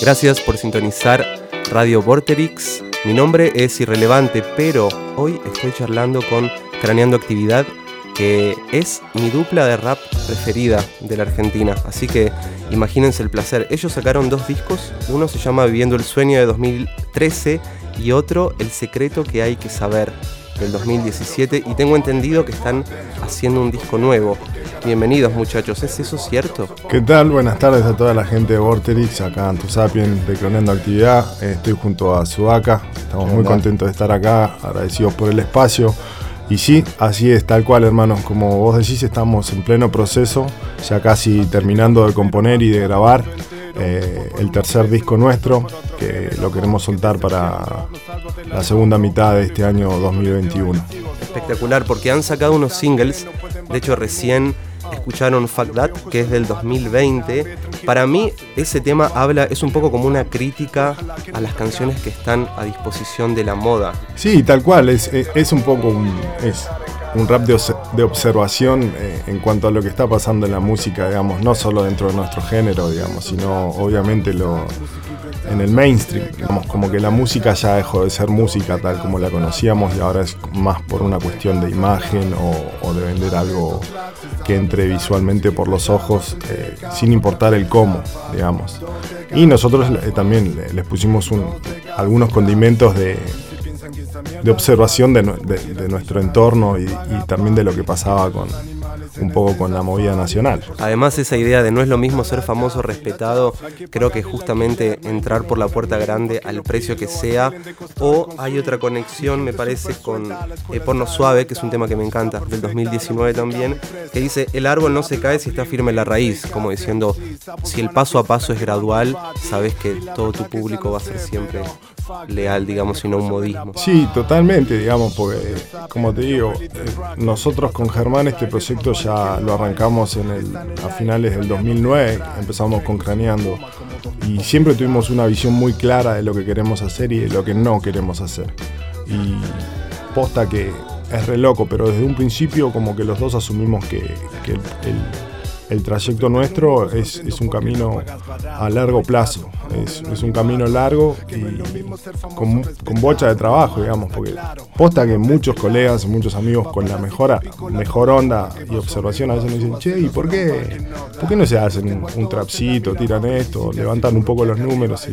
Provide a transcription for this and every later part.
Gracias por sintonizar Radio Vorterix. Mi nombre es irrelevante, pero hoy estoy charlando con Craneando Actividad, que es mi dupla de rap preferida de la Argentina. Así que imagínense el placer. Ellos sacaron dos discos, uno se llama Viviendo el Sueño de 2013 y otro El Secreto que hay que saber del 2017 y tengo entendido que están haciendo un disco nuevo. Bienvenidos muchachos, ¿es eso cierto? ¿Qué tal? Buenas tardes a toda la gente de Vorterix, acá en Tusapien, declonando actividad. Estoy junto a Sudaca, estamos muy contentos de estar acá, agradecidos por el espacio. Y sí, así es, tal cual hermanos, como vos decís, estamos en pleno proceso, ya casi terminando de componer y de grabar. Eh, el tercer disco nuestro, que lo queremos soltar para la segunda mitad de este año 2021. Espectacular, porque han sacado unos singles, de hecho recién escucharon Fuck That, que es del 2020. Para mí ese tema habla, es un poco como una crítica a las canciones que están a disposición de la moda. Sí, tal cual, es, es, un poco un, es un rap de, observación eh, en cuanto a lo que está pasando en la música, digamos, no solo dentro de nuestro género, digamos, sino obviamente lo en el mainstream, digamos, como que la música ya dejó de ser música tal como la conocíamos y ahora es más por una cuestión de imagen o, de vender algo que entre visualmente por los ojos, eh, sin importar el cómo, digamos. Y nosotros eh, también les pusimos algunos condimentos de, de observación de, nuestro entorno y, también de lo que pasaba con un poco con la movida nacional. Además esa idea de no es lo mismo ser famoso respetado, creo que justamente entrar por la puerta grande al precio que sea, o hay otra conexión me parece con eh, Porno Suave, que es un tema que me encanta, del 2019 también, que dice el árbol no se cae si está firme la raíz, como diciendo si el paso a paso es gradual, sabes que todo tu público va a ser siempre leal, digamos, y no un modismo. Sí, totalmente, digamos, porque, como te digo, eh, nosotros con Germán este proyecto ya lo arrancamos a finales del 2009, empezamos con Craneando, y siempre tuvimos una visión muy clara de lo que queremos hacer y de lo que no queremos hacer. Y posta que es re loco, pero desde un principio como que los dos asumimos que, el trayecto nuestro es, un camino a largo plazo, es, un camino largo y con, bocha de trabajo, digamos, porque posta que muchos colegas, muchos amigos con la mejor, mejor onda y observación a veces me dicen, che, ¿y por qué, por no se hacen un, trapcito, tiran esto, levantan un poco los números?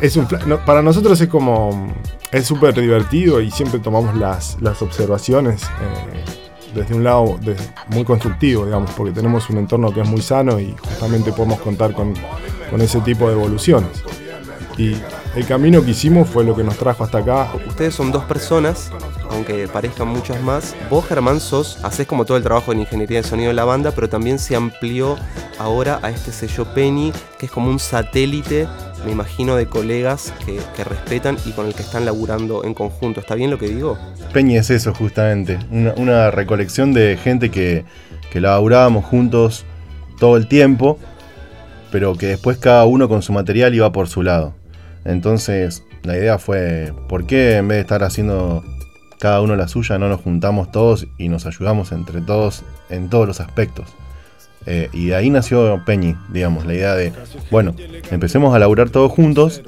Es un, para nosotros es como, es súper divertido y siempre tomamos las, las observaciones. Eh, desde un lado muy constructivo, digamos, porque tenemos un entorno que es muy sano y justamente podemos contar con, ese tipo de evoluciones. Y el camino que hicimos fue lo que nos trajo hasta acá. Ustedes son dos personas, aunque parezcan muchas más. Vos, Germán, sos, haces como todo el trabajo de ingeniería de sonido de la banda, pero también se amplió ahora a este sello Penny, que es como un satélite me imagino, de colegas que, respetan y con el que están laburando en conjunto. ¿Está bien lo que digo? Peña es eso, justamente. Una, recolección de gente que, que laburábamos juntos todo el tiempo, pero que después cada uno con su material iba por su lado. Entonces, la idea fue, ¿por qué en vez de estar haciendo cada uno la suya, no nos juntamos todos y nos ayudamos entre todos en todos los aspectos? Eh, y de ahí nació Peñi, digamos, la idea de, bueno, empecemos a laburar todos juntos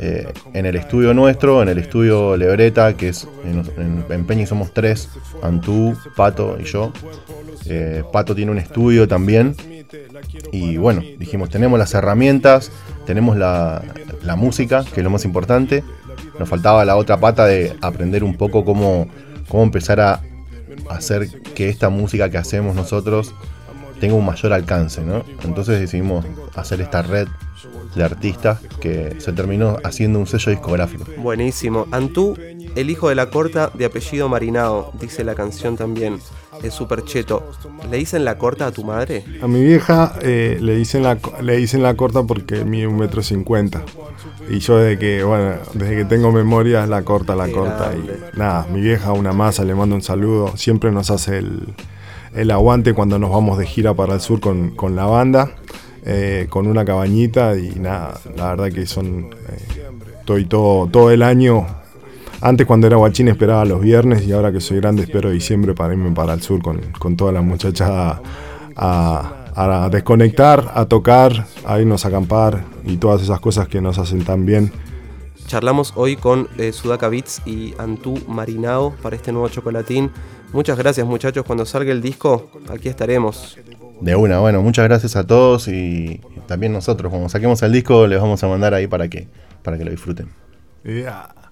eh, en el estudio nuestro, en el estudio Lebreta, que es en, Peñi somos tres, Antú, Pato y yo. Eh, Pato tiene un estudio también. Y bueno, dijimos, tenemos las herramientas, tenemos la, la música, que es lo más importante. Nos faltaba la otra pata de aprender un poco cómo, cómo empezar a hacer que esta música que hacemos nosotros tenga un mayor alcance, ¿no? Entonces decidimos hacer esta red de artistas que se terminó haciendo un sello discográfico. Buenísimo. Antú, el hijo de la corta de apellido Marinao, dice la canción también. Es súper cheto. ¿Le dicen la corta a tu madre? A mi vieja eh, le, dicen la, le dicen la corta porque mide un metro cincuenta. Y yo desde que, bueno, desde que tengo memoria la corta, la corta. Y nada, mi vieja una masa, le mando un saludo. Siempre nos hace el, el aguante cuando nos vamos de gira para el sur con, la banda, eh, con una cabañita y nada, la verdad que son, eh, estoy todo, todo el año. Antes cuando era guachín esperaba los viernes y ahora que soy grande espero diciembre para irme para el sur con, con toda la muchachada a, a desconectar, a tocar, a irnos a acampar y todas esas cosas que nos hacen tan bien. Charlamos hoy con eh, Sudaka Beats y Antú Marinao para este nuevo chocolatín. Muchas gracias muchachos, cuando salga el disco aquí estaremos. De una, bueno, muchas gracias a todos y también nosotros, cuando saquemos el disco les vamos a mandar ahí para que, para que lo disfruten. Yeah.